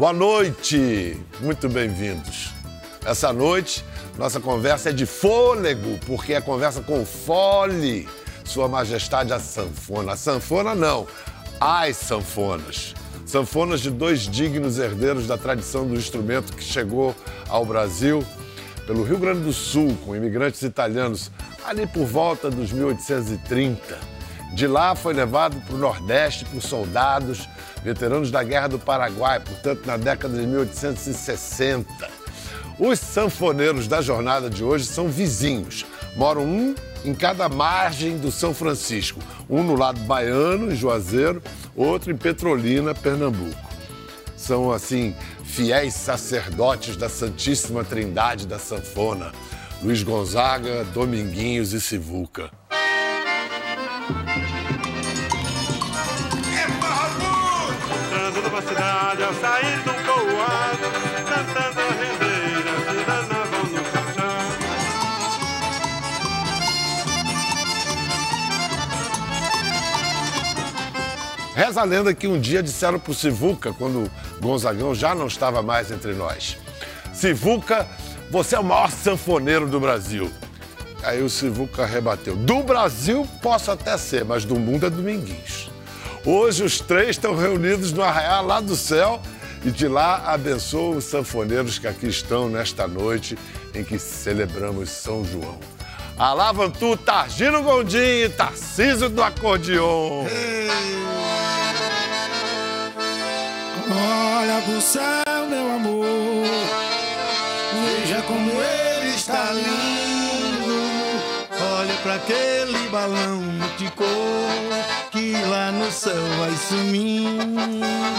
Boa noite, muito bem-vindos. Essa noite, nossa conversa é de fôlego, porque é conversa com fole. Sua Majestade a sanfona. A sanfona não, as sanfonas. Sanfonas de dois dignos herdeiros da tradição do instrumento que chegou ao Brasil pelo Rio Grande do Sul, com imigrantes italianos, ali por volta dos 1830. De lá foi levado para o Nordeste por soldados veteranos da Guerra do Paraguai, portanto, na década de 1860. Os sanfoneiros da jornada de hoje são vizinhos. Moram um em cada margem do São Francisco. Um no lado baiano, em Juazeiro, outro em Petrolina, Pernambuco. São, assim, fiéis sacerdotes da Santíssima Trindade da Sanfona. Luiz Gonzaga, Dominguinhos e Sivuca. Numa cidade ao sair do povoado, cantando a rendeira, se danavam no caixão. Reza a lenda que um dia disseram pro Sivuca, quando Gonzagão já não estava mais entre nós. Sivuca, você é o maior sanfoneiro do Brasil. Aí o Sivuca rebateu. Do Brasil posso até ser, mas do mundo é Dominguinhos. Hoje os três estão reunidos no arraial lá do céu e de lá abençoam os sanfoneiros que aqui estão nesta noite em que celebramos São João. Alavantu, Targino Gondim e Tarcísio do Acordeon. Olha pro céu, meu amor. Veja como ele está lindo. Olha pra aquele balão multicor que lá no céu vai sumir.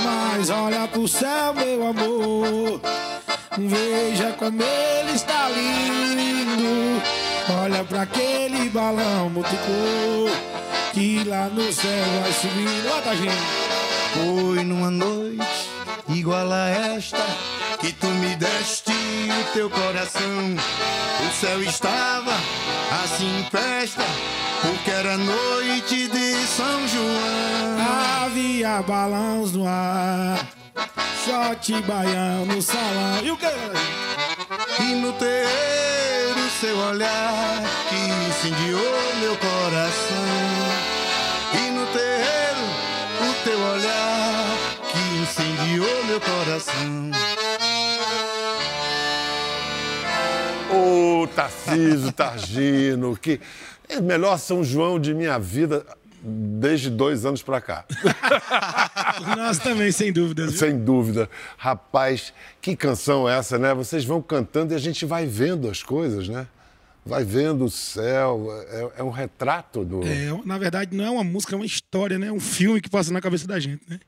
Mas olha pro céu, meu amor. Veja como ele está lindo. Olha pra aquele balão multicor que lá no céu vai subir. Bota, gente. Foi numa noite igual a esta que tu me deste o teu coração. O céu estava assim em festa, porque era noite de São João. Havia balões no ar, shot baião no salão. E o que? E no terreiro seu olhar que incendiou meu coração. E no terreiro o teu olhar que incendiou meu coração. Ô, Tarcísio, Targino, que é o melhor São João de minha vida desde dois anos pra cá. Nós também, sem dúvidas. viu? Sem dúvida. Rapaz, que canção é essa, né? Vocês vão cantando e a gente vai vendo as coisas, né? Vai vendo o céu, é, é um retrato do. É, na verdade, não é uma música, é uma história, né? É um filme que passa na cabeça da gente, né?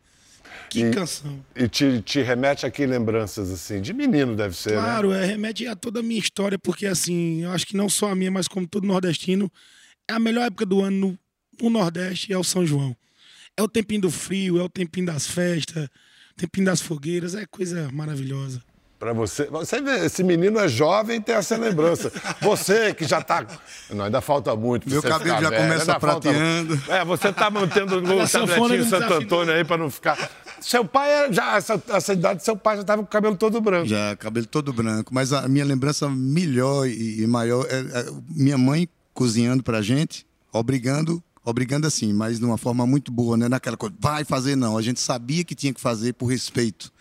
Que E- canção. E te, te remete aqui lembranças, assim, de menino deve ser, né? Claro, é, remete a toda a minha história, porque assim, eu acho que não só a minha, mas como todo nordestino, é a melhor época do ano no, no Nordeste é o São João. É o tempinho do frio, é o tempinho das festas, tempinho das fogueiras, é coisa maravilhosa. Pra você. Você vê, esse menino é jovem e tem essa lembrança. Você que já tá. Não, ainda falta muito. Meu cabelo ficar já velho, começa ainda falta- prateando. É, você tá mantendo o a tabletinho Santo. Antônio aí pra não ficar. Seu pai, é- já, essa, essa idade, seu pai já tava com o cabelo todo branco. Já, cabelo todo branco. Mas a minha lembrança melhor e, e maior é, é minha mãe cozinhando pra gente, obrigando, obrigando assim, mas de uma forma muito boa, né? Naquela coisa, vai fazer não. A gente sabia que tinha que fazer por respeito.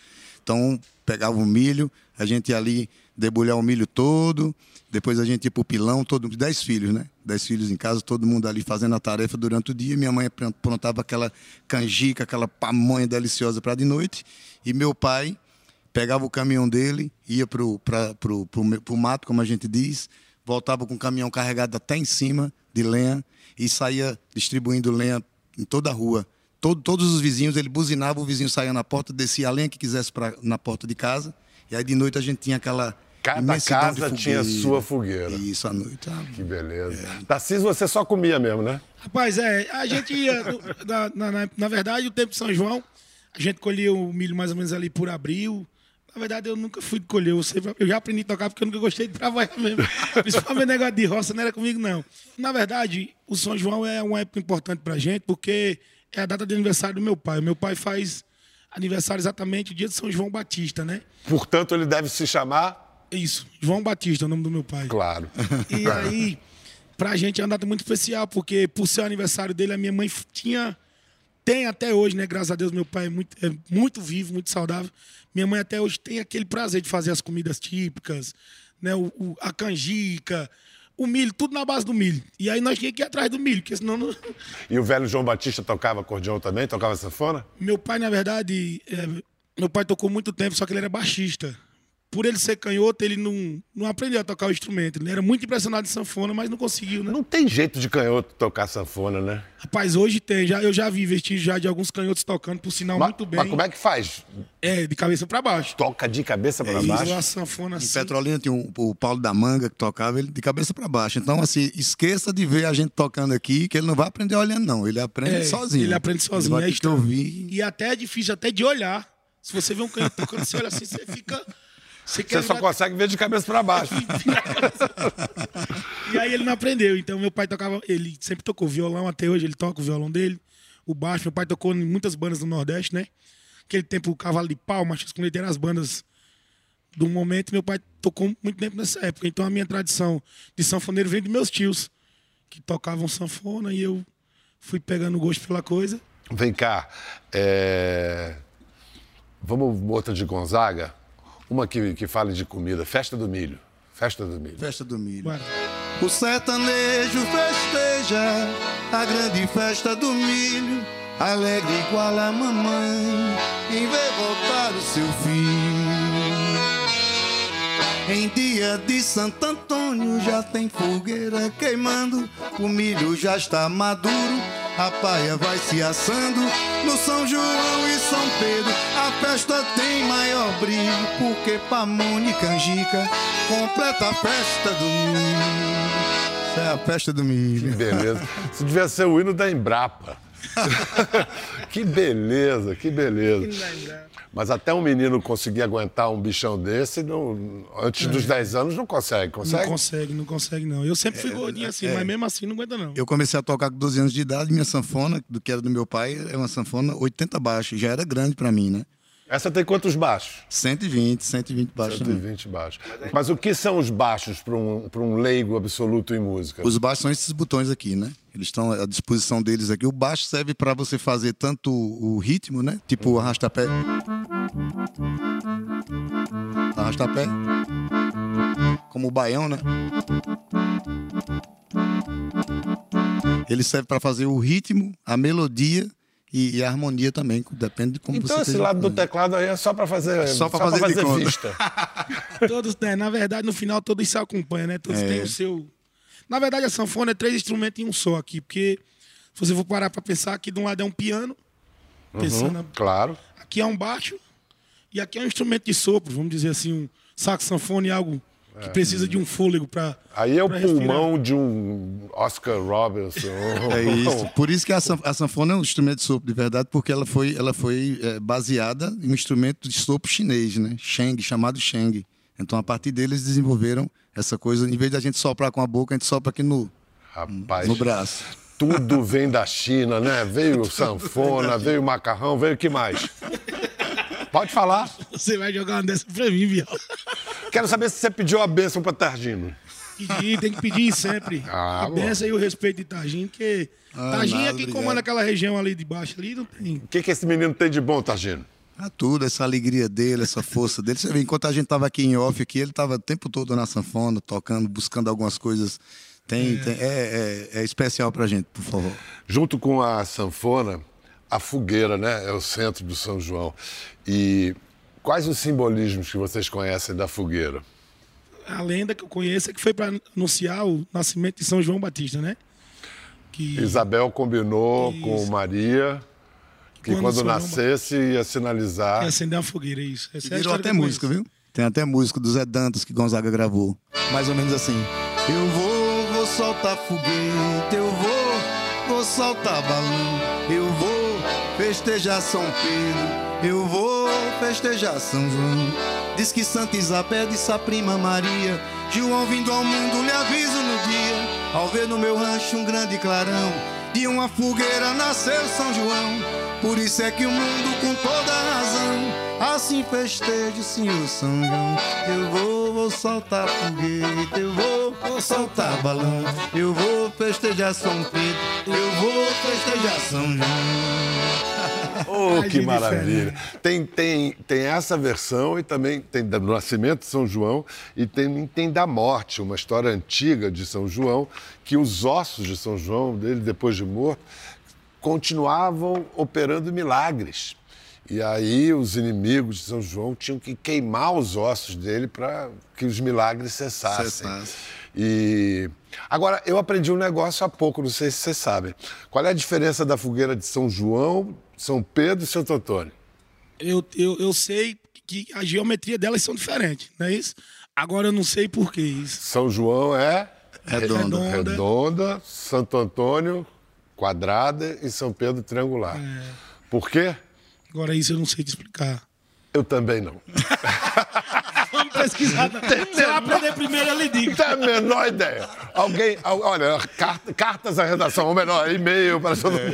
Então, pegava o milho, a gente ia ali debulhar o milho todo, depois a gente ia pro pilão, todo, dez filhos, né? Dez filhos em casa, todo mundo ali fazendo a tarefa durante o dia. Minha mãe aprontava aquela canjica, aquela pamonha deliciosa para de noite. E meu pai pegava o caminhão dele, ia pro, pra, pro, pro, pro mato, como a gente diz, voltava com o caminhão carregado até em cima de lenha e saía distribuindo lenha em toda a rua. Todo, todos os vizinhos, ele buzinava, o vizinho saía na porta, descia a lenha que quisesse pra, na porta de casa. E aí de noite a gente tinha aquela. Cada casa tinha sua fogueira. Isso, à noite. ah, Que beleza. Tarcísio, você só comia mesmo, né? Rapaz, é, a gente ia, na, na, na- na verdade, o tempo de São João, a gente colhia o milho mais ou menos ali por abril. Na verdade, eu nunca fui de colher, eu, sempre- eu já aprendi a tocar porque eu nunca gostei de trabalhar mesmo. Principalmente negócio de roça, não era comigo, não. Na verdade, o São João é uma época importante pra gente porque é a data de aniversário do meu pai. O meu pai faz aniversário exatamente o dia de São João Batista, né? Portanto, ele deve se chamar. Isso, João Batista, é o nome do meu pai. Claro. E aí, pra gente é uma data muito especial, porque por ser o aniversário dele, a minha mãe tinha. Tem até hoje, né? Graças a Deus, meu pai é muito, é muito vivo, muito saudável. Minha mãe até hoje tem aquele prazer de fazer as comidas típicas, né? O, o- a canjica, o milho, tudo na base do milho. E aí nós tínhamos que ir atrás do milho, porque senão não. E o velho João Batista tocava acordeão também? Tocava sanfona? Meu pai, na verdade, é, meu pai tocou muito tempo, só que ele era baixista. Por ele ser canhoto, ele não, não aprendeu a tocar o instrumento. Ele era muito impressionado em sanfona, mas não conseguiu, né? Não tem jeito de canhoto tocar sanfona, né? Rapaz, hoje tem. Já, eu já vi vestígios já de alguns canhotos tocando, por sinal, Mas, muito bem. mas como é que faz? É, de cabeça pra baixo. Toca de cabeça para Isso, baixo? a sanfona Em assim. Petrolina tinha um- o Paulo da Manga que tocava ele de cabeça para baixo. Então, assim, esqueça de ver a gente tocando aqui, que ele não vai aprender olhando, não. Ele aprende É, sozinho. ele aprende sozinho, Ele vai é ouvir. E até é difícil até de olhar. Se você vê um canhoto tocando, você olha assim, você fica. Você Você só consegue ver de cabeça para baixo. E aí ele não aprendeu. Então meu pai tocava, ele sempre tocou violão, até hoje ele toca o violão dele, o baixo. Meu pai tocou em muitas bandas do Nordeste, né? Aquele tempo o Cavalo de Pau, Machos com Leite eram as bandas do momento. Meu pai tocou muito tempo nessa época. Então a minha tradição de sanfoneiro vem dos meus tios, que tocavam sanfona e eu fui pegando gosto pela coisa. Vem cá. é, Vamos outra de Gonzaga? Uma que, que fale de comida. Festa do milho. Festa do milho. Festa do milho. O sertanejo festeja a grande festa do milho, alegre igual a mamãe, em ver voltar o seu filho. Em dia de Santo Antônio já tem fogueira queimando, o milho já está maduro, a paia vai se assando. No São João e São Pedro a festa tem maior brilho, porque Pamonha e Canjica completa a festa do milho. Essa é a festa do milho. Beleza. Isso devia ser o hino da Embrapa. que beleza, que beleza. Mas até um menino conseguir aguentar um bichão desse, não- antes dos 10 anos, não consegue. Não Consegue? consegue, não consegue não. Eu sempre fui gordinho assim, mas mesmo assim não aguenta não. Eu comecei a tocar com 12 anos de idade, minha sanfona, do que era do meu pai, é uma sanfona 80 baixo, já era grande pra mim, né? Essa tem quantos baixos? 120, 120 baixo também. 120 baixos. Mas o que são os baixos para um, pra um leigo absoluto em música? Os baixos são esses botões aqui, né? Eles estão à disposição deles aqui. O baixo serve para você fazer tanto o ritmo, né? Tipo o arrasta-pé. Arrasta-pé. Como o baião, né? Ele serve para fazer o ritmo, a melodia e, e a harmonia também, depende de como Então você esse esteja lado do teclado aí é só para fazer, Só pra fazer de conta. vista. Todos, né, na verdade, no final todos se acompanham, né? Todos É. têm o seu. Na verdade, a sanfona é três instrumentos em um só aqui, porque se você for parar pra pensar, aqui de um lado é um piano, pensando, Uhum, Claro. aqui é um baixo, e aqui é um instrumento de sopro, vamos dizer assim, um sax sanfone, algo que precisa de um fôlego pra. Aí é o pulmão de um Oscar Robertson. É isso. Por isso que a, san- a sanfona é um instrumento de sopro de verdade, porque ela foi, ela foi é, baseada em um instrumento de sopro chinês, né? Sheng, chamado Sheng. Então, a partir deles, desenvolveram essa coisa. Em vez de a gente soprar com a boca, a gente sopra aqui no, Rapaz, no braço. tudo vem da China, né? Veio sanfona, veio macarrão, veio o que mais? Pode falar. Você vai jogar uma dessa pra mim, Biel. Quero saber se você pediu a bênção para Targino. Pedir, tem que pedir sempre. Ah, a bom. benção e o respeito de Targinho, porque Ah, Targinho é nada, que obrigado. comanda aquela região ali de baixo ali, não tem. O que, que esse menino tem de bom, Targino? Ah, tudo, essa alegria dele, essa força dele. Você vê, enquanto a gente tava aqui em off, aqui, ele tava o tempo todo na sanfona, tocando, buscando algumas coisas. Tem, tem- é, é, é especial pra gente, por favor. Junto com a sanfona, a fogueira, né? É o centro do São João. E quais os simbolismos que vocês conhecem da fogueira? A lenda que eu conheço é que foi para anunciar o nascimento de São João Batista, né? Que Isabel combinou Isso. com Maria que Quando quando São João nascesse ia sinalizar. ia acender uma fogueira, é isso. Essa é a Virou até música, viu? Tem até música do Zé Dantas que Gonzaga gravou. Mais ou menos assim. Eu vou, vou soltar foguete, eu vou, vou soltar balão, eu vou festejar São Pedro, eu vou festejar São João. Diz que Santa Isabel disse a prima Maria, João vindo ao mundo lhe aviso no dia, ao ver no meu rancho um grande clarão, de uma fogueira nasceu São João. Por isso é que o mundo com toda razão assim festeja Senhor São João. Eu vou, vou soltar foguete, eu vou, vou soltar balão. Eu vou festejar São Pedro, eu vou festejar São João. Oh, que maravilha. Tem, tem, tem essa versão e também tem do nascimento de São João e tem, tem da morte, uma história antiga de São João, que os ossos de São João, dele depois de morto, continuavam operando milagres. E aí os inimigos de São João tinham que queimar os ossos dele para que os milagres cessassem. Cessasse. E agora eu aprendi um negócio há pouco, não sei se vocês sabem. Qual é a diferença da fogueira de São João, São Pedro e Santo Antônio? Eu, eu, eu sei que a geometria delas são diferentes, não é isso? Agora eu não sei por que isso. São João é Redonda. Redonda. redonda, Santo Antônio quadrada e São Pedro triangular. É. Por quê? Agora isso eu não sei te explicar. Eu também não. Vamos pesquisar. Você vai aprender primeiro, eu lhe digo. Não tenho a menor ideia. Alguém, al- olha, carta- cartas à redação, ou melhor, e-mail para todo É.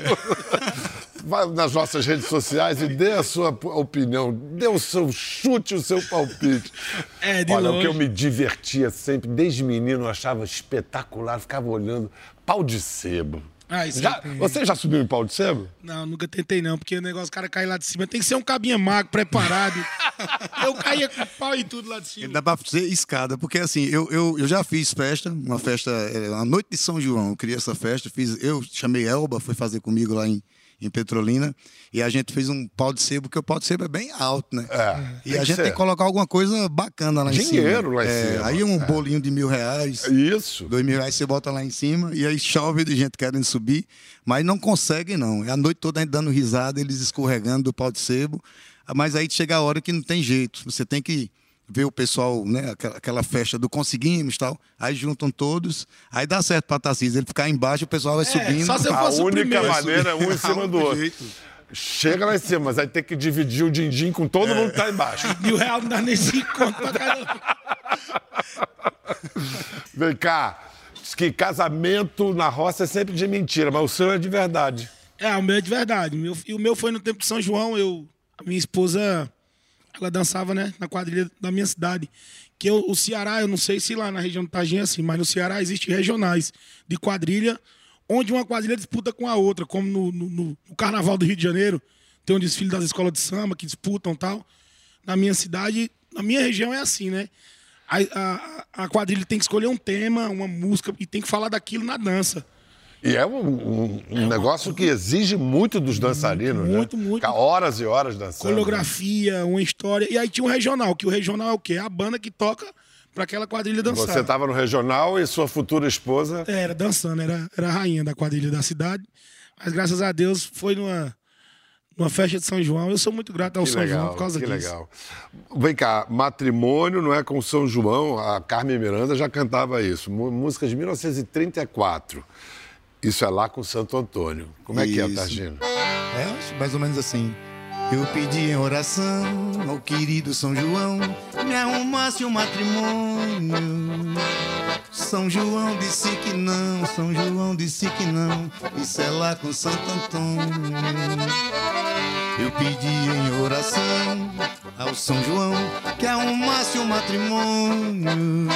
Vai nas nossas redes sociais e dê a sua opinião, dê o seu chute, o seu palpite. É, de olha, o longe. que eu me divertia sempre, desde menino, eu achava espetacular, ficava olhando pau de sebo. Ah, isso Já- você já subiu em pau de sebo? Não, nunca tentei não, porque o negócio, o cara cair lá de cima, tem que ser um cabinha magro, preparado. eu caía com pau e tudo lá de cima. Dá pra fazer escada, porque assim, eu, eu, eu já fiz festa, uma festa, é, a noite de São João, eu criei essa festa, fiz, eu chamei Elba, foi fazer comigo lá em, em Petrolina, e a gente fez um pau de sebo, porque o pau de sebo é bem alto, né? É, E a gente ser. tem que colocar alguma coisa bacana lá em cima. Dinheiro lá em É, cima. Aí um bolinho de mil reais, Isso. dois mil reais você bota lá em cima, e aí chove de gente querendo subir, mas não conseguem não. É a noite toda a gente dando risada, eles escorregando do pau de sebo, mas aí chega a hora que não tem jeito, você tem que ver o pessoal, né, aquela, aquela festa do conseguimos e tal, aí juntam todos, aí dá certo pra Tarcísio, ele ficar embaixo, o pessoal vai subindo. É, só se eu A fosse o única primeiro. maneira é um em cima do outro. jeito. Chega lá em cima, mas aí tem que dividir o din-din com todo mundo que tá embaixo. Mil reais não dá nem cinco conto pra caramba. Vem cá, diz que casamento na roça é sempre de mentira, mas o seu é de verdade. É, o meu é de verdade. O meu, e o meu foi no tempo de São João. Eu, a minha esposa, ela dançava, né, na quadrilha da minha cidade. Que eu, o Ceará, eu não sei se lá na região do Tagim é assim, mas no Ceará existem regionais de quadrilha, onde uma quadrilha disputa com a outra, como no, no- no- Carnaval do Rio de Janeiro, tem um desfile das escolas de samba que disputam tal. Na minha cidade, na minha região é assim, né? A, a- a quadrilha tem que escolher um tema, uma música, e tem que falar daquilo na dança. E é um, um- um negócio que exige muito dos dançarinos, muito, né? muito. Ficar horas e horas dançando. coreografia, uma história. E aí tinha um regional, que o regional é o quê? É a banda que toca pra aquela quadrilha dançar. Você estava no regional e sua futura esposa. É, Era dançando, era, era a rainha da quadrilha da cidade. Mas graças a Deus foi numa, numa festa de São João. Eu sou muito grato ao Que São João legal, por causa que disso. legal. Vem cá, matrimônio não é com São João, a Carmen Miranda já cantava isso, música de 1934. Isso é lá com Santo Antônio. Como é que é, Isso. Targino? É, acho mais ou menos assim. Eu pedi em oração ao querido São João me arrumasse um matrimônio. São João disse que não, São João disse que não, isso é lá com Santo Antônio. Eu pedi em oração ao São João que arrumasse um matrimônio.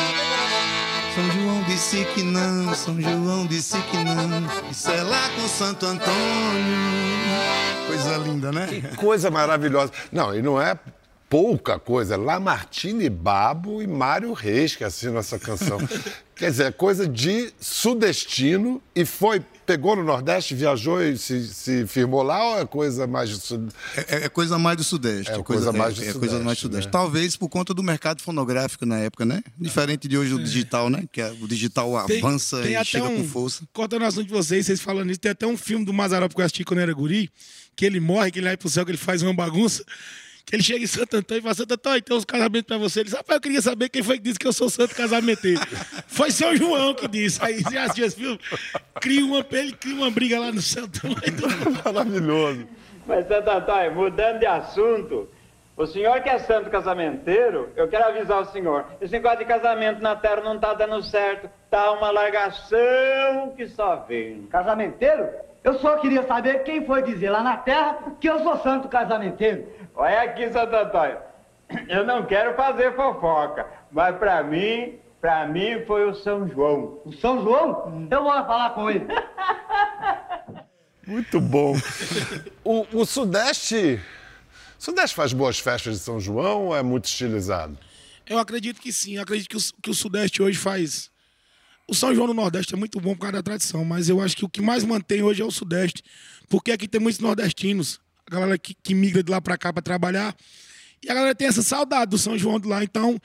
São João disse que não, São João disse que não. Isso é lá com Santo Antônio. Coisa linda, né? Que coisa maravilhosa. Não, e não é pouca coisa. Lamartine Babo e Mário Reis que assinam essa canção. Quer dizer, é coisa de sudestino e foi, pegou no Nordeste, viajou e se, se firmou lá ou é coisa mais de sud... É, é coisa mais do Sudeste. É coisa mais do é, é coisa Sudeste, mais do Sudeste. né? Talvez por conta do mercado fonográfico na época, né? Diferente de hoje o digital, né? Que é- o digital avança e chega com força. Cortando o assunto de vocês, vocês falando isso, tem até um filme do Mazarop que eu assisti quando eu era guri, que ele morre, que ele vai pro céu, que ele faz uma bagunça. Que ele chega em Santo Antônio e fala, Santo Antônio, tem uns casamentos pra você. Ele diz, rapaz, eu queria saber quem foi que disse que eu sou santo casamenteiro. foi São João que disse. Aí você assistiu esse filme, cria uma, ele cria uma briga lá no céu. Maravilhoso. Mas, Santo Antônio, mudando de assunto, o senhor que é santo casamenteiro, eu quero avisar o senhor, esse negócio de casamento na terra não tá dando certo, tá uma largação que só vem. Casamenteiro? Eu só queria saber quem foi dizer lá na terra que eu sou santo casamenteiro. Olha aqui, Santo Antônio. Eu não quero fazer fofoca, mas pra mim, pra mim foi o São João. O São João? Eu vou falar com ele. Muito bom. O, o Sudeste. O Sudeste faz boas festas de São João ou é muito estilizado? Eu acredito que sim. Eu acredito que o, que o Sudeste hoje faz. O São João do Nordeste é muito bom por causa da tradição, mas eu acho que o que mais mantém hoje é o Sudeste, porque aqui tem muitos nordestinos, a galera que, que migra de lá pra cá pra trabalhar, e a galera tem essa saudade do São João de lá, então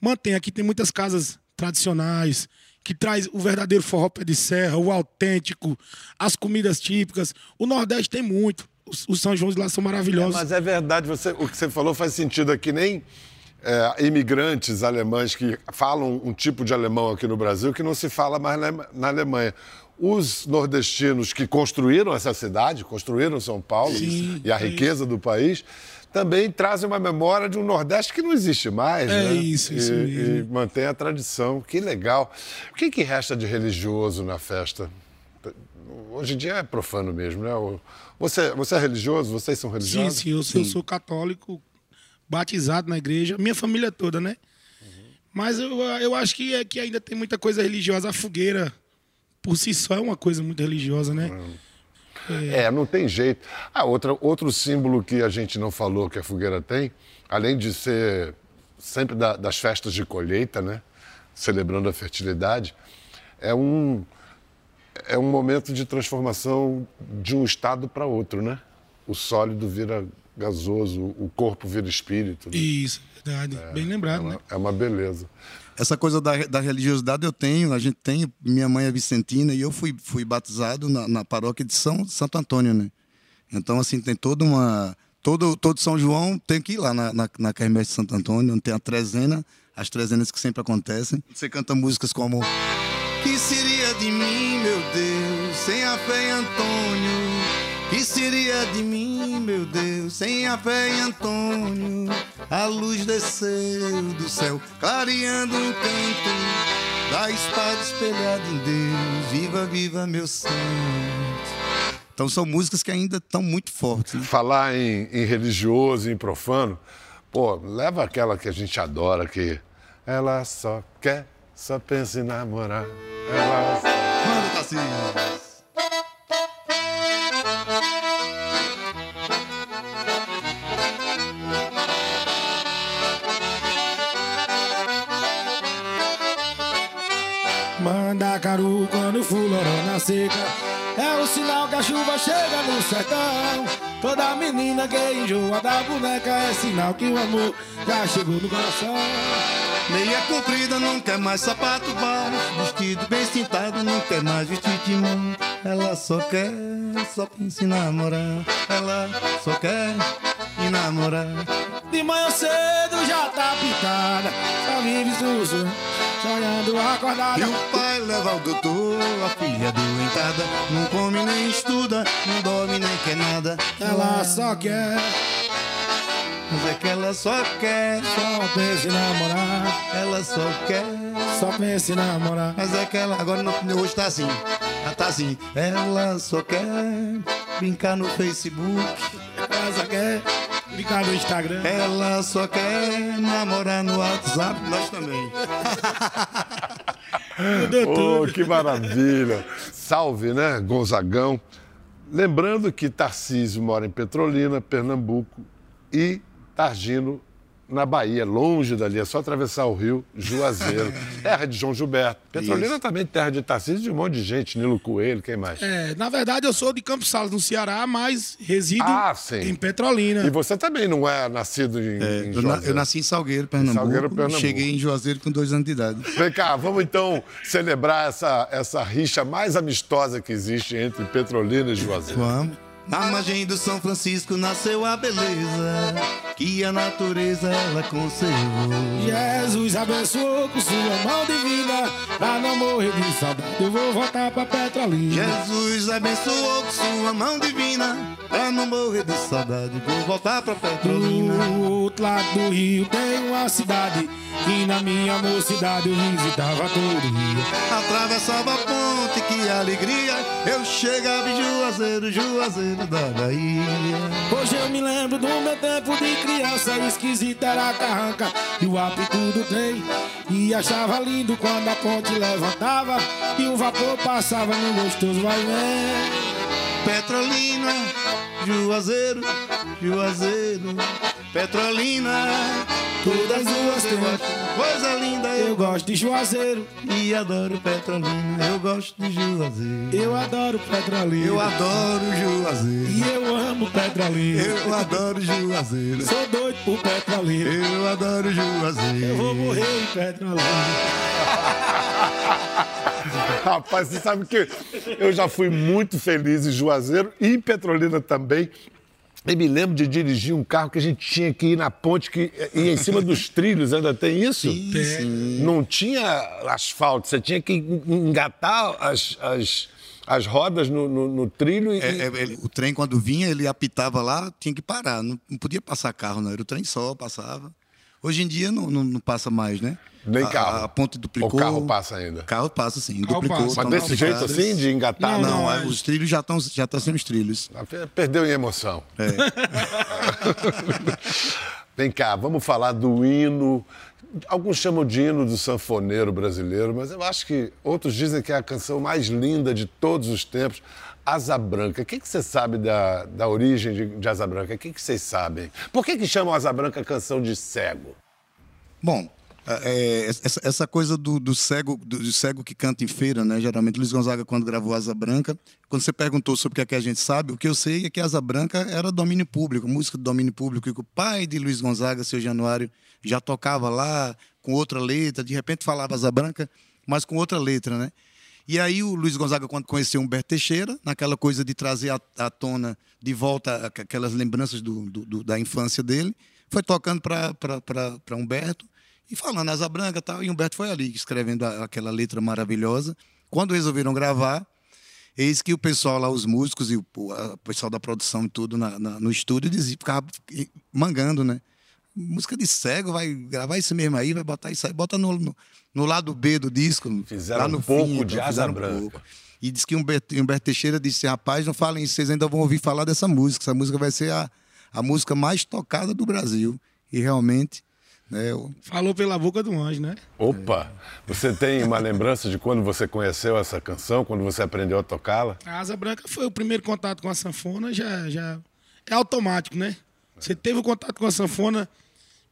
mantém. Aqui tem muitas casas tradicionais, que traz o verdadeiro forró pé de serra, o autêntico, as comidas típicas. O Nordeste tem muito. Os, os São João de lá são maravilhosos. Mas é verdade, você, o que você falou faz sentido aqui, nem é, imigrantes alemães que falam um tipo de alemão aqui no Brasil que não se fala mais na Alemanha. Os nordestinos que construíram essa cidade, construíram São Paulo Sim, e a é riqueza do país, também trazem uma memória de um Nordeste que não existe mais. É né? isso, isso e, mesmo. e mantém a tradição. Que legal. O que, que resta de religioso na festa? Hoje em dia é profano mesmo, né? Você, você é religioso? Vocês são Sim, religiosos? sim, eu sou, eu sou católico, batizado na igreja, minha família toda, né? Mas eu, eu acho que, é, que ainda tem muita coisa religiosa. A fogueira, por si só, é uma coisa muito religiosa, né? É, não tem jeito. Ah, outra, outro símbolo que a gente não falou que a fogueira tem, além de ser sempre da- das festas de colheita, né? Celebrando a fertilidade, é um, é um momento de transformação de um estado para outro, né? O sólido vira gasoso, o corpo vira espírito. né? Isso, verdade. Bem lembrado, né? É uma beleza. Essa coisa da, da religiosidade eu tenho, a gente tem. Minha mãe é vicentina e eu fui, fui batizado na, na paróquia de São Santo Antônio, né? Então, assim, tem toda uma. Todo, todo São João tem que ir lá na, na, na de Santo Antônio, onde tem a trezena, as trezenas que sempre acontecem. Você canta músicas como. Que seria de mim, meu Deus, sem a fé em Antônio? Que seria de mim, meu Deus, sem a fé em Antônio? A luz desceu do céu, clareando um canto da espada espelhada em Deus. Viva, viva, meu santo. Então, são músicas que ainda estão muito fortes. Né? Falar em, em religioso, em profano, pô, leva aquela que a gente adora, que ela só quer, só pensa em namorar. Ela só... Manda, Tarcísio. Manda caru quando o fulorão na seca. É o sinal que a chuva chega no sertão. Toda menina que enjoa da boneca é sinal que o amor já chegou no coração. Meia comprida, não quer mais sapato baixo. Vestido bem cintado, não quer mais vestir de mão. Ela só quer, só pensa em namorar. Ela só quer em namorar. De manhã cedo já tá pitada. Só vive sujo, acordada. E o pai leva ao doutor, a filha doentada. Não come nem estuda, não dorme nem quer nada. Ela só quer, Mas é que ela só quer, só pensa em namorar. ela só quer. Só pensa em namorar. Mas é que ela agora não, hoje tá assim. Ela tá assim. Ela só quer brincar no Facebook. Ela só quer Instagram. Ela só quer namorar no WhatsApp. Nós também. Oh, que maravilha! Salve, né, Gonzagão? Lembrando que Tarcísio mora em Petrolina, Pernambuco e Targino na Bahia, longe dali, é só atravessar o rio Juazeiro, terra de João Gilberto. Petrolina também terra de Tarcísio de um monte de gente, Nilo Coelho, quem mais? É, na verdade, eu sou de Campos Salles, no Ceará, mas resido Ah, em Petrolina. E você também não é nascido em, É, em eu, na- Juazeiro? eu nasci em Salgueiro, Pernambuco. Salgueiro, Pernambuco. Cheguei em Juazeiro com dois anos de idade. Vem cá, vamos então celebrar essa, essa rixa mais amistosa que existe entre Petrolina e Juazeiro. Vamos. Na margem do São Francisco nasceu a beleza que a natureza ela conservou. Jesus abençoou com sua mão divina, pra não morrer de saudade. Eu vou voltar pra Petrolina. Jesus abençoou com sua mão divina pra não morrer de saudade. Vou voltar pra Petrolina. Do outro lado do rio tem uma cidade que na minha mocidade eu visitava todo dia. Atravessava a ponte, que alegria. Eu chegava em Juazeiro, Juazeiro da Bahia. Hoje eu me lembro do meu tempo de criança, esquisita era a carranca e o apito do trem. E achava lindo quando a ponte levantava e o vapor passava no gostoso vai vem. Petrolina, Juazeiro, Juazeiro, Petrolina. Todas duas têm Coisa linda, Eu eu gosto de Juazeiro, e adoro Petrolina. Eu gosto de Juazeiro. eu adoro Petrolina. Eu adoro Juazeiro. E eu amo Petrolina. Eu adoro Juazeiro. Sou doido por Petrolina. Eu adoro Juazeiro. Eu vou morrer em Petrolina. Rapaz, você sabe que eu já fui muito feliz em Juazeiro e em Petrolina também. Eu me lembro de dirigir um carro que a gente tinha que ir na ponte, que ia em cima dos trilhos, ainda tem isso? Tem. Não tinha asfalto, você tinha que engatar as, as, as rodas no, no- no trilho e. É, é, ele- o trem, quando vinha, ele apitava lá, tinha que parar. Não, não podia passar carro, não. Era o trem só, passava. Hoje em dia não, não, não passa mais, né? Nem A- carro. A, ponte duplicou. O carro passa ainda. Carro passa, sim. Carro duplicou. passa. Mas desse jeito duplicadas. assim, de engatar? Não, Não, não, é, é- os trilhos já estão já estão sendo os trilhos. Perdeu em emoção. É. Vem cá, vamos falar do hino. Alguns chamam de hino do sanfoneiro brasileiro, mas eu acho que outros dizem que é a canção mais linda de todos os tempos. Asa Branca. O que, que você sabe da, da origem de, de Asa Branca? O que, que vocês sabem? Por que, que chamam Asa Branca canção de cego? Bom, é, essa, essa coisa do, do cego do, do cego que canta em feira, né? Geralmente Luiz Gonzaga quando gravou Asa Branca, quando você perguntou sobre o que, é que a gente sabe, o que eu sei é que Asa Branca era domínio público, música de domínio público, e que o pai de Luiz Gonzaga, seu Januário, já tocava lá com outra letra, de repente falava Asa Branca, mas com outra letra, né? E aí o Luiz Gonzaga, quando conheceu Humberto Teixeira, naquela coisa de trazer à, tona de volta aqu- aquelas lembranças do, do- do- da infância dele, foi tocando para Humberto e falando Asa Branca e tal. E Humberto foi ali escrevendo aquela letra maravilhosa. Quando resolveram gravar, eis que o pessoal lá, os músicos e o, pessoal da produção e tudo na- na- no estúdio, dizia, ficava mangando, né? Música de cego, vai gravar isso mesmo aí, vai botar isso aí, bota no, no, no lado B do disco. Fizeram lá no um pouco fim, de então, Asa fizeram um Branca. pouco. E disse que Humberto, Humberto Teixeira disse: rapaz, não falem isso, vocês ainda vão ouvir falar dessa música. Essa música vai ser a, a música mais tocada do Brasil. E realmente, né, eu- Falou pela boca do anjo, né? Opa! Você tem uma lembrança de quando você conheceu essa canção, quando você aprendeu a tocá-la? A Asa Branca foi o primeiro contato com a sanfona, já, já é automático, né? Você teve o contato com a sanfona,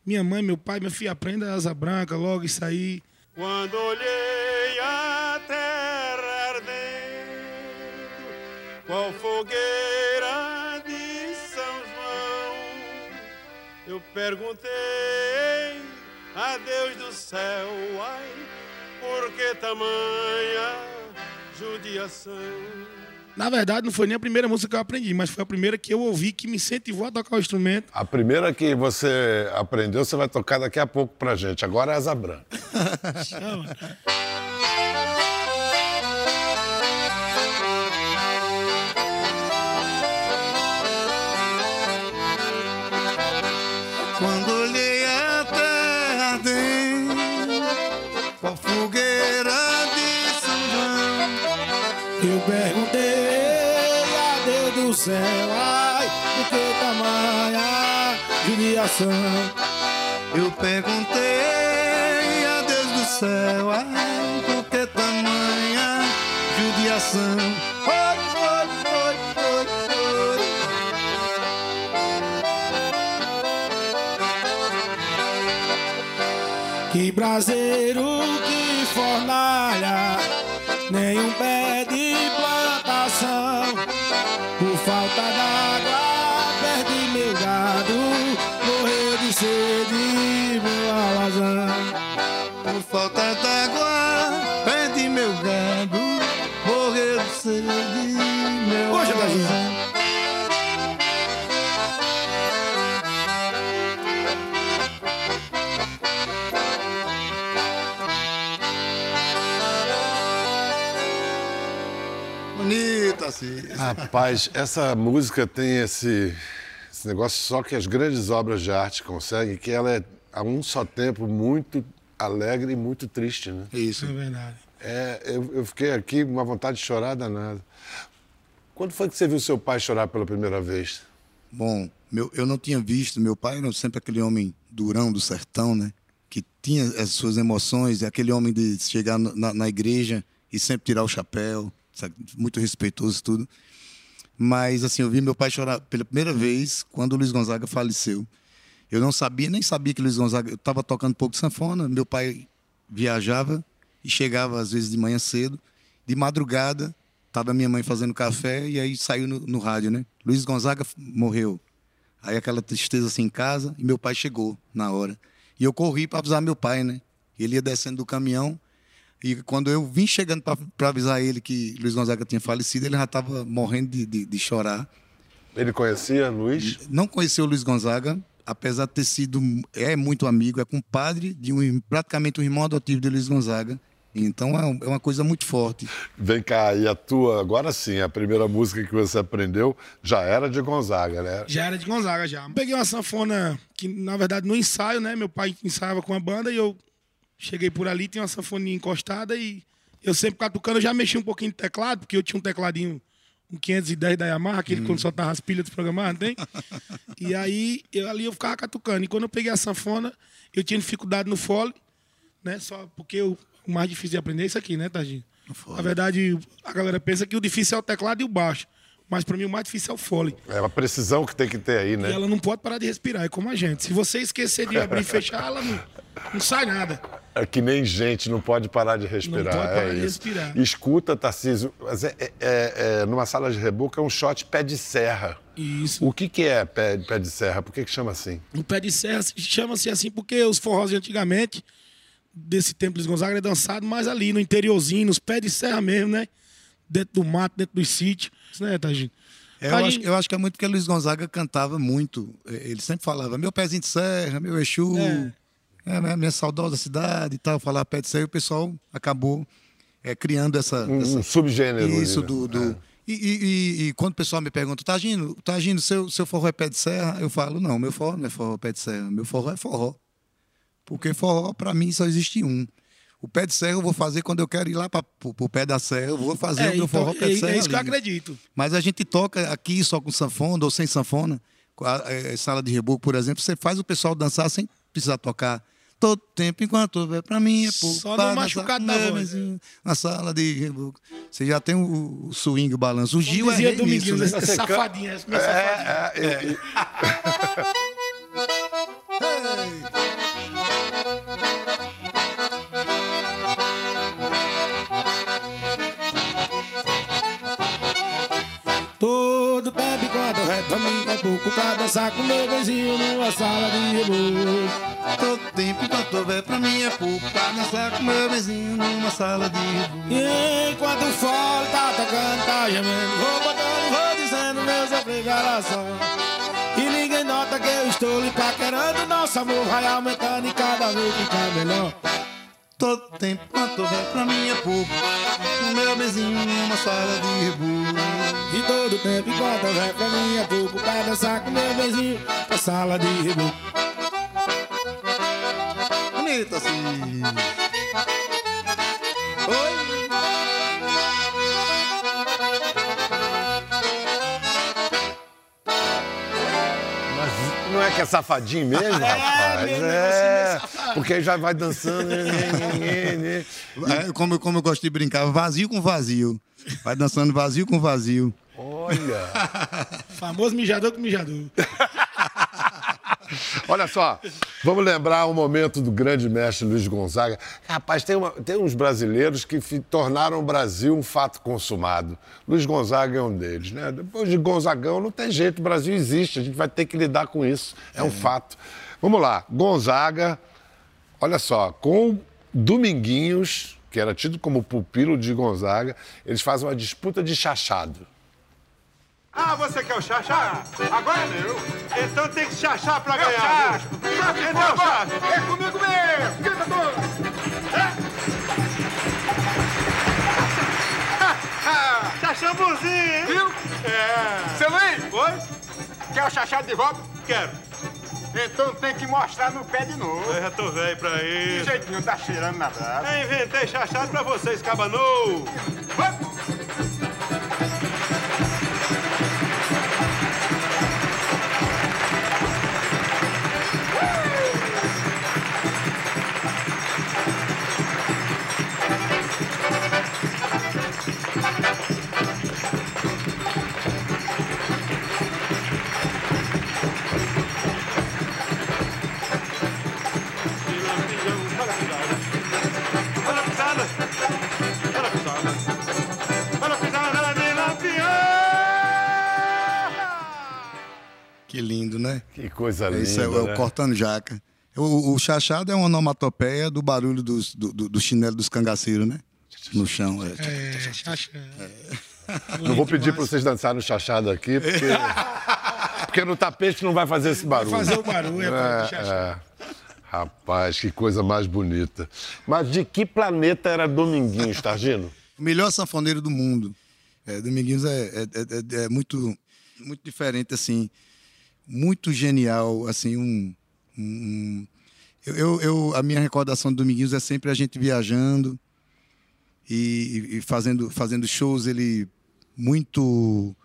minha mãe, meu pai, meu filho, aprenda a Asa Branca, logo isso aí. Quando olhei a terra ardendo, qual fogueira de São João, eu perguntei a Deus do céu, ai, por que tamanha judiação? Na verdade, não foi nem a primeira música que eu aprendi, mas foi a primeira que eu ouvi que me incentivou a tocar o instrumento. A primeira que você aprendeu, você vai tocar daqui a pouco pra gente. Agora é Asa Branca. Chama. Do céu, ai, por que tamanha judiação? Eu perguntei a Deus do céu, ai, por que tamanha judiação? Oi, oi, oi, oi, oi. Que braseiro, que fornalha, nenhum pé de Rapaz, essa música tem esse, esse negócio só que as grandes obras de arte conseguem, que ela é a um só tempo muito alegre e muito triste, né? Isso. É verdade. É, eu, eu fiquei aqui com uma vontade de chorar danada. Quando foi que você viu seu pai chorar pela primeira vez? Bom, meu, eu não tinha visto, meu pai era sempre aquele homem durão do sertão, né? Que tinha as suas emoções, é aquele homem de chegar na, na igreja e sempre tirar o chapéu, muito respeitoso tudo. Mas, assim, eu vi meu pai chorar pela primeira vez quando o Luiz Gonzaga faleceu. Eu não sabia, nem sabia que o Luiz Gonzaga. Eu estava tocando um pouco de sanfona, meu pai viajava e chegava às vezes de manhã cedo. De madrugada, estava minha mãe fazendo café e aí saiu no, no rádio, né? Luiz Gonzaga morreu. Aí aquela tristeza assim em casa e meu pai chegou na hora. E eu corri para avisar meu pai, né? Ele ia descendo do caminhão e quando eu vim chegando para avisar ele que Luiz Gonzaga tinha falecido, ele já estava morrendo de, de, de chorar. Ele conhecia Luiz? Não conheceu o Luiz Gonzaga, apesar de ter sido é muito amigo, é compadre de um praticamente um irmão adotivo de Luiz Gonzaga. Então é é uma coisa muito forte. Vem cá, e a tua, agora sim, a primeira música que você aprendeu já era de Gonzaga, né? Já era de Gonzaga já. Peguei uma sanfona que, na verdade, no ensaio, né? Meu pai ensaiava com a banda e eu cheguei por ali, tinha uma sanfoninha encostada e eu sempre catucando, eu já mexi um pouquinho de teclado, porque eu tinha um tecladinho, um 510 da Yamaha, aquele quando soltava as pilhas desprogramadas, não tem? E aí, eu, ali eu ficava catucando. E quando eu peguei a sanfona, eu tinha dificuldade no fole, né? Só porque eu- o mais difícil de aprender é isso aqui, né, Tadinho? Na verdade, a galera pensa que o difícil é o teclado e o baixo. Mas pra mim o mais difícil é o fole. É a precisão que tem que ter aí, né? E ela não pode parar de respirar, é como a gente. Se você esquecer de abrir e fechar, ela não, não sai nada. É que nem gente, não pode parar de respirar. Não pode parar é de isso. respirar. Escuta, Tarcísio, mas é, é- é- numa sala de reboco é um shot pé de serra. Isso. O que, que é pé, pé de serra? Por que, que chama assim? O pé de serra se- chama-se assim porque os forrós de antigamente, desse tempo de Gonzaga, era dançado mais ali, no interiorzinho, nos pés de serra mesmo, né? Dentro do mato, dentro dos sítios. Isso, né, Tagino? É, eu, acho, eu acho que é muito porque Luiz Gonzaga cantava muito. É, Ele sempre falava, meu pezinho de serra, meu Exu, É. é, minha, minha saudosa cidade e tal, falar pé de serra, e o pessoal acabou é, criando essa, Um, essa- um subgênero. Isso, né? do. do- E, e- e- e quando o pessoal me pergunta, tá agindo, tá agindo, seu, seu forró é pé de serra? Eu falo, não, meu forró não é forró pé de serra, meu forró é forró. Porque forró, para mim, só existe um. O pé de serra eu vou fazer quando eu quero ir lá para o pé da serra, eu vou fazer É, o meu então, forró pé de é, serra. é isso que eu ali. acredito. Mas a gente toca aqui só com sanfona ou sem sanfona. Com a, eh, sala de reboco, por exemplo, você faz o pessoal dançar sem precisar tocar. Todo tempo, enquanto houver pra mim, é pouco. Só Para machucado da com voz, é. vizinho, Na sala de reboco. Você já tem o, o swing, o balanço. O Gil é rei Dominguinhos, nisso, né? safadinho, esse meu safadinho. É, é, e- Todo tempo mim é pouco pra dançar com meu vizinho numa sala de reboco. Todo tempo, enquanto houver pra mim, é pouco. Pra dançar com meu vizinho numa sala de reboco. E enquanto o fole tá tocando, tá gemendo, vou botando, vou dizendo meus obrigações. E ninguém nota que eu estou lhe paquerando, nosso amor vai aumentando e cada vez fica melhor. Todo tempo, enquanto houver pra mim, é pouco. Com meu vizinho numa sala de reboco. E todo tempo enquanto rap pra mim é pouco pra dançar com meu vizinho na sala de reboco. Bonito assim. Oi. Não é que é safadinho mesmo, rapaz? mesmo, É, safado. porque aí já vai dançando. né, né, né. É, como, como eu gosto de brincar, vazio com vazio. Vai dançando vazio com vazio. Olha. Famoso mijador com mijador. Olha só, vamos lembrar o momento do grande mestre Luiz Gonzaga. Rapaz, tem, uma- tem uns brasileiros que tornaram o Brasil um fato consumado. Luiz Gonzaga é um deles, né? Depois de Gonzagão não tem jeito, o Brasil existe, a gente vai ter que lidar com isso, é um fato. Vamos lá, Gonzaga, olha só, com Dominguinhos, que era tido como pupilo de Gonzaga, eles fazem uma disputa de chachado. Ah, você quer o chachá? Agora é meu. Então tem que chachar pra ganhar. Entendeu, chacho? É comigo mesmo. Grita todos. Chachambuzinho, hein? Viu? É. Seu Luiz! Oi? Quer o chachado de volta? Quero. Então tem que mostrar no pé de novo. Eu já tô velho pra isso. jeitinho tá cheirando na brasa. Eu inventei chachado pra vocês, cabanou. Olha Que coisa linda. Isso é, o né? cortando jaca. O, o chachado é uma onomatopeia do barulho dos- do, do, do chinelo dos cangaceiros, né? No chão. É. É, chacha. Não vou pedir para vocês dançarem no chachado aqui, porque, porque no tapete não vai fazer esse barulho. Fazer o barulho, é, É, é. Rapaz, que coisa mais bonita. Mas de que planeta era Dominguinhos, Targino? O melhor sanfoneiro do mundo. É, Dominguinhos é, é, é- é- é muito, muito diferente, assim. Muito genial, assim, um... um- eu, eu- a minha recordação do Dominguinhos é sempre a gente viajando e, e fazendo, fazendo shows, ele muito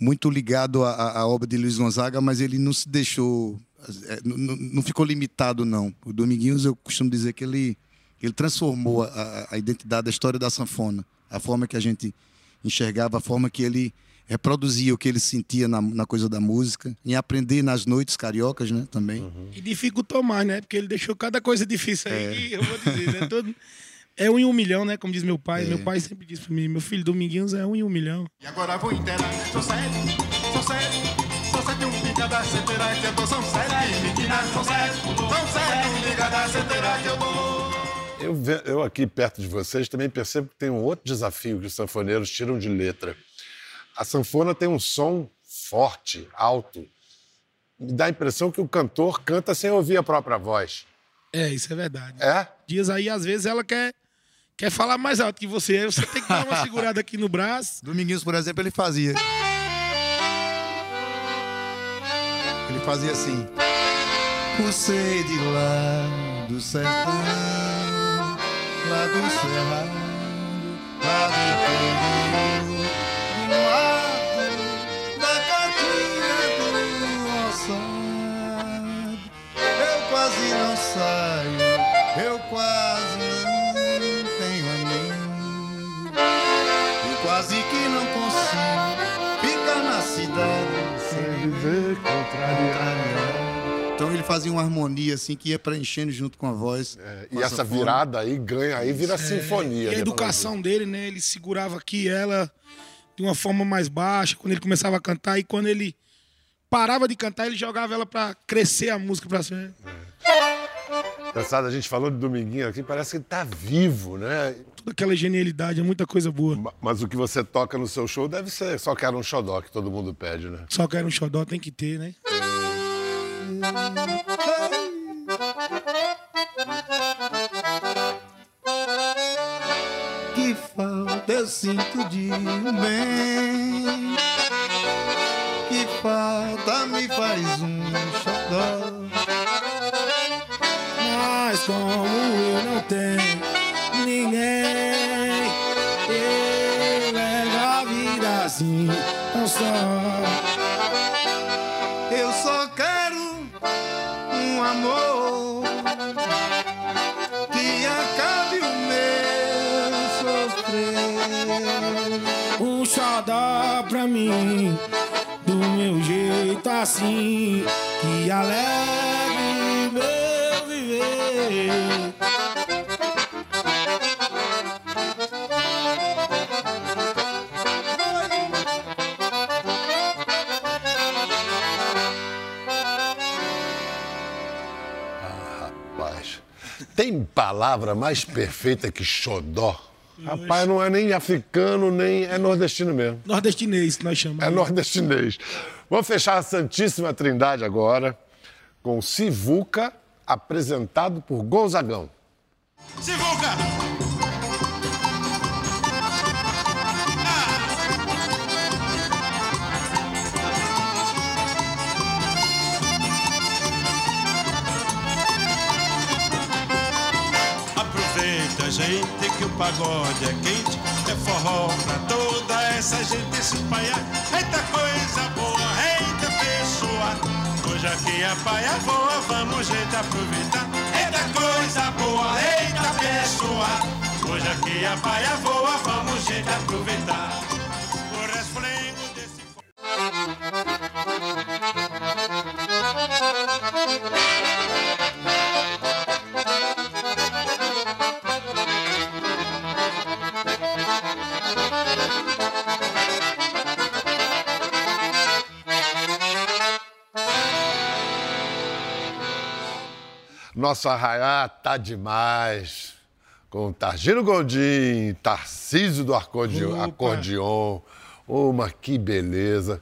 muito ligado à, à- obra de Luiz Gonzaga, mas ele não se deixou, é, não- não, ficou limitado, não. O Dominguinhos, eu costumo dizer que ele, ele transformou a, a identidade, a história da sanfona, a forma que a gente enxergava, a forma que ele reproduzia o que ele sentia na, na coisa da música, em aprender nas noites cariocas, né, também. E dificultou mais, né? Porque ele deixou cada coisa difícil aí, É. eu vou dizer, né? Todo... É um em um milhão, né? Como diz meu É. pai. Meu pai sempre disse pra mim, meu filho, Dominguinhos é um em um milhão. E agora vou inteirar. Sou sete, sou sete, sou sete, um pica da ceteira que eu dou. São sete meninas, são sete, são sete, um pica da ceteira que eu dou. Eu, eu aqui perto de vocês também percebo que tem um outro desafio que os sanfoneiros tiram de letra. A sanfona tem um som forte, alto. Me dá a impressão que o cantor canta sem ouvir a própria voz. É, isso é verdade. É? Dias aí, às vezes, ela quer, quer falar mais alto que você. Aí você tem que dar uma segurada aqui no braço. Dominguinhos, por exemplo, ele fazia. Ele fazia assim. Você de lá do sertão, lá do cerrado, lá do interior, saio, eu quase não tenho amigo. Eu quase que não consigo ficar na cidade sem viver contrariado. Então ele fazia uma harmonia assim que ia preenchendo junto com a voz. E essa virada aí ganha, aí vira sinfonia. É, E a né, educação dele, né? Ele segurava aqui ela de uma forma mais baixa, quando ele começava a cantar. E quando ele parava de cantar, ele jogava ela pra crescer a música pra ser. Engraçado, a gente falou de Dominguinho aqui, parece que ele tá vivo, né? Toda aquela genialidade, é muita coisa boa. Ma- Mas o que você toca no seu show deve ser só que era um xodó que todo mundo pede, né? Só que era um xodó, tem que ter, né? Que falta eu sinto de um bem. Que falta me faz um xodó. Como eu não tenho ninguém, eu levo a vida assim, tão só. Eu só quero um amor que acabe o meu sofrer. Um xodó pra mim, do meu jeito assim, que alegre palavra mais perfeita que xodó? Rapaz, não é nem africano, nem é nordestino mesmo. Nordestinês, nós chamamos. É nordestinês. Vamos fechar a Santíssima Trindade agora com Sivuca, apresentado por Gonzagão. Sivuca! Pagode é quente, é forró pra toda essa gente se espalhar. Eita coisa boa, eita pessoa. Hoje aqui a paia voa, vamos gente aproveitar. Eita coisa boa, eita pessoa. Hoje aqui a paia voa, vamos gente aproveitar. Nosso arraiá tá demais. Com Targino Gondim, Tarcísio do acordeon. Acordeon. Uma que beleza.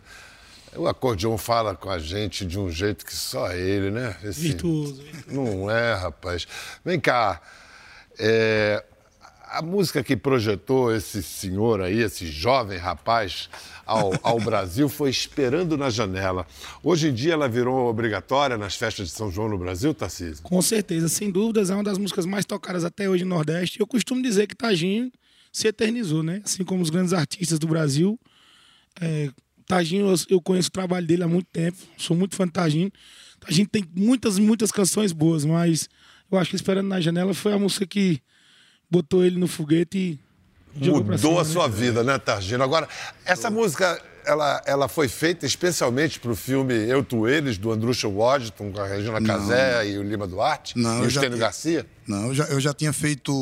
O acordeon fala com a gente de um jeito que só ele, né? Esse- Virtuoso. Não é, rapaz. Vem cá. é, a música que projetou esse senhor aí, esse jovem rapaz, ao, ao Brasil foi Esperando na Janela. Hoje em dia ela virou obrigatória nas festas de São João no Brasil, Tarcísio? Com certeza, sem dúvidas, é uma das músicas mais tocadas até hoje no Nordeste. Eu costumo dizer que Taginho se eternizou, né? Assim como os grandes artistas do Brasil. É, Taginho, eu, conheço o trabalho dele há muito tempo, sou muito fã de Taginho. Taginho tem muitas, muitas canções boas, mas eu acho que Esperando na Janela foi a música que botou ele no foguete e Mudou cima, a né? sua vida, né, Targino? Agora, essa música, ela, ela foi feita especialmente para o filme Eu, Tu, Eles, do Andrucha Waddington, com a Regina Casé e o Lima Duarte? Não, e eu o Estênio Garcia? Não, eu já, eu já tinha feito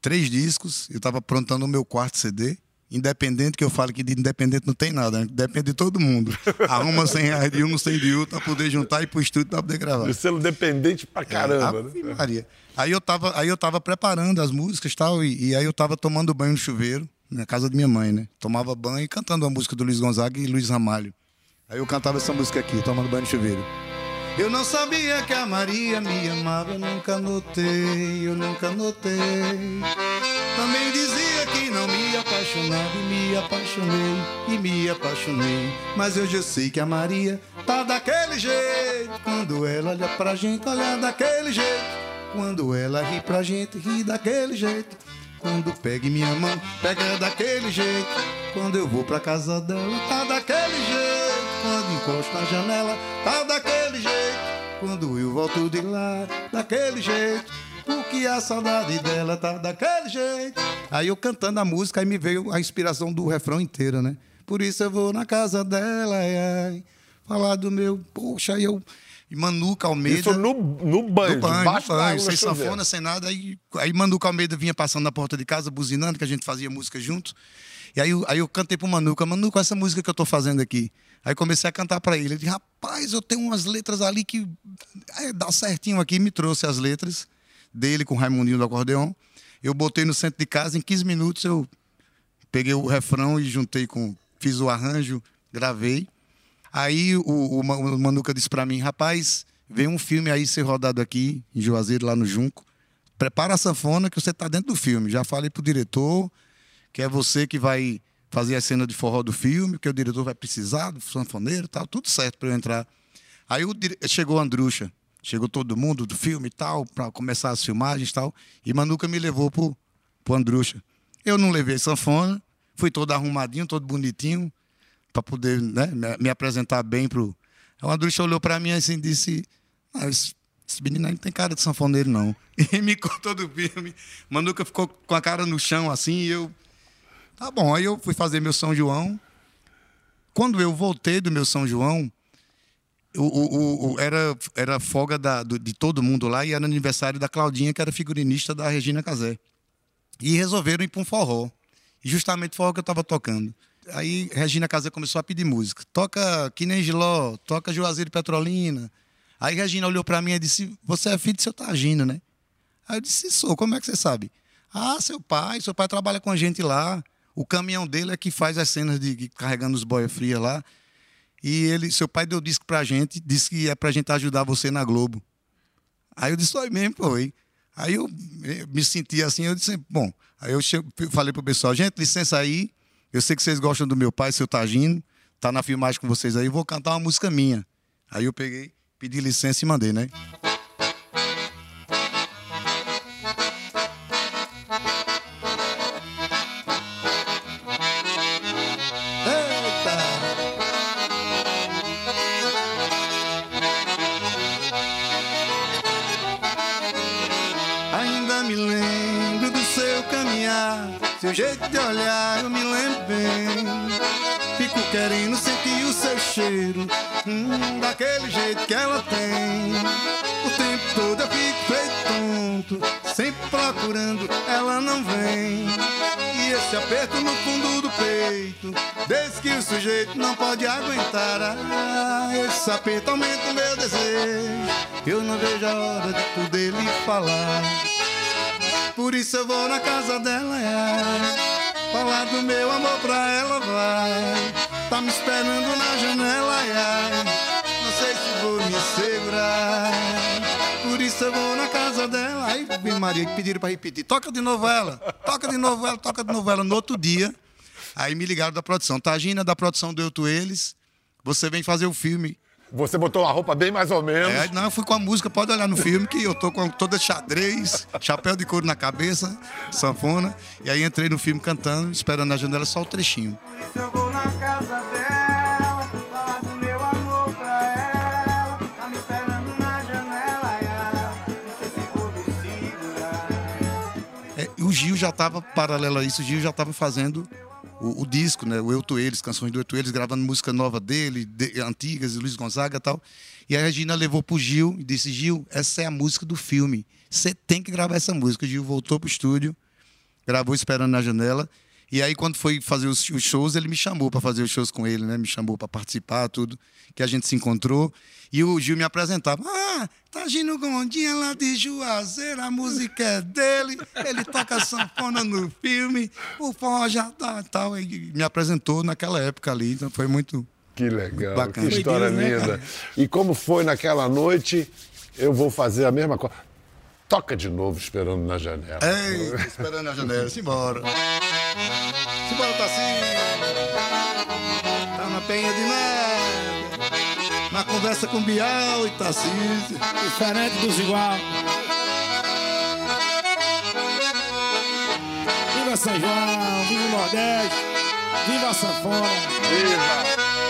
três discos, eu estava aprontando o meu quarto CD. Independente, que eu falo que de independente não tem nada, né? depende de todo mundo. Arruma 100 reais de um, 100 de outro, pra poder juntar e ir pro estúdio pra poder gravar. De selo dependente pra caramba, Ave né? Maria. Aí eu tava, aí eu tava preparando as músicas e tal, e, e aí eu tava tomando banho no chuveiro, na casa da minha mãe, né? Tomava banho e cantando a música do Luiz Gonzaga e Luiz Ramalho. Aí eu cantava essa música aqui, tomando banho no chuveiro. Eu não sabia que a Maria me amava, eu nunca notei, eu nunca notei. Também dizia que não me apaixonava e me apaixonei, e me apaixonei. Mas hoje eu sei que a Maria tá daquele jeito. Quando ela olha pra gente, olha daquele jeito. Quando ela ri pra gente, ri daquele jeito. Quando pega em minha mão, pega daquele jeito. Quando eu vou pra casa dela, tá daquele jeito. Quando encosto na janela, tá daquele jeito. Quando eu volto de lá, daquele jeito. Porque a saudade dela tá daquele jeito. Aí eu cantando a música, aí me veio a inspiração do refrão inteiro, né? Por isso eu vou na casa dela, ai, ai, falar do meu. Poxa, eu. E Manuca Almeida. Isso no, no banho, No banho, debaixo no banho, sem chuveiro. sanfona, sem nada. Aí, aí Manuca Almeida vinha passando na porta de casa, buzinando, que a gente fazia música junto. E aí, eu- aí eu cantei pro Manuca, Manuca, essa música que eu tô fazendo aqui. Aí comecei a cantar pra ele. Ele disse, rapaz, eu tenho umas letras ali que é, dá certinho aqui. Me trouxe as letras dele com o Raimundinho do acordeon. Eu botei no centro de casa, em 15 minutos eu peguei o refrão e juntei com. Fiz o arranjo, gravei. Aí o, o, o Manuca disse pra mim, rapaz, vem um filme aí ser rodado aqui, em Juazeiro, lá no Junco. Prepara a sanfona que você tá dentro do filme. Já falei pro diretor que é você que vai fazer a cena de forró do filme, que o diretor vai precisar do sanfoneiro e tal, tudo certo para eu entrar. Aí o dire- chegou a Andrucha, chegou todo mundo do filme e tal, para começar as filmagens e tal, e Manuca me levou pro, pro Andrucha. Eu não levei sanfona, fui todo arrumadinho, todo bonitinho, para poder né, me, apresentar bem pro. Aí o Andrucha olhou para mim assim e disse: "Ah, esse, esse menino não tem cara de sanfoneiro, não. E me contou do filme. Manuca ficou com a cara no chão assim, e eu. Tá bom, aí eu fui fazer meu São João. Quando eu voltei do meu São João, o- o- o- era, era folga da- do- de todo mundo lá e era aniversário da Claudinha, que era figurinista da Regina Casé. E resolveram ir para um forró. E justamente o forró que eu estava tocando. Aí Regina Casé começou a pedir música. Toca Que nem Giló, toca Juazeiro e Petrolina. Aí Regina olhou para mim e disse: Você é filho de seu Targino, né? Aí eu disse: Sou, como é que você sabe? Ah, seu pai, seu pai trabalha com a gente lá. O caminhão dele é que faz as cenas de, de carregando os boia fria lá. E ele, seu pai deu disco pra gente, disse que é pra gente ajudar você na Globo. Aí eu disse, foi mesmo, foi. Aí eu, eh, me senti assim, eu disse, bom, aí eu falei pro pessoal, gente, licença aí, eu sei que vocês gostam do meu pai, seu Tagino, tá na filmagem com vocês aí, vou cantar uma música minha. Aí eu peguei, pedi licença e mandei, né? O jeito de olhar eu me lembro bem. Fico querendo sentir o seu cheiro, hum, daquele jeito que ela tem. O tempo todo eu fico feito tonto, sempre procurando, ela não vem. E esse aperto no fundo do peito, desde que o sujeito não pode aguentar. Ah, esse aperto aumenta o meu desejo, eu não vejo a hora de poder lhe falar. Por isso eu vou na casa dela, é. Falar do meu amor pra ela, vai. Tá me esperando na janela, ai. Não sei se vou me segurar. Por isso eu vou na casa dela. Aí, Maria, pediram pra repetir. Toca de novo ela. Toca de novo ela, toca de novo ela. No outro dia, aí me ligaram da produção. Tagina, da produção do Eu Tu Eles. Você vem fazer o filme. Você botou uma roupa bem mais ou menos. É, não, eu fui com a música, pode olhar no filme que eu tô com toda xadrez, chapéu de couro na cabeça, sanfona. E aí entrei no filme cantando, esperando na janela só o trechinho. Eu vou na casa dela, falar do meu amor pra ela. Tá me esperando na janela, não sei se vou me segurar. É, o Gil já estava, paralelo a isso, o Gil já estava fazendo o, o, disco, né? O Eu Eles, canções do Eu Eles, gravando música nova dele, de, antigas, de Luiz Gonzaga e tal. E a Regina levou pro Gil e disse: Gil, essa é a música do filme. Você tem que gravar essa música. O Gil voltou pro estúdio, gravou Esperando na Janela. E aí, quando foi fazer os, os shows, ele me chamou para fazer os shows com ele, né? Me chamou para participar, tudo. Que a gente se encontrou. E o Gil me apresentava. Ah, tá Gino Gondinha lá de Juazeiro, a música é dele. Ele toca sanfona no filme. O forró já tá tal. E me apresentou naquela época ali. Então foi muito. Que legal, Bacana. que história Deus, né, linda. e como foi naquela noite, eu vou fazer a mesma coisa. Toca de novo, esperando na janela. Ei, esperando na janela. Simbora. Simbora, Tassinho. Tá na penha de nada. Na conversa com Bial e Tarcísio. Diferente dos igual. Viva São João, viva o Nordeste, viva a sanfona. Viva!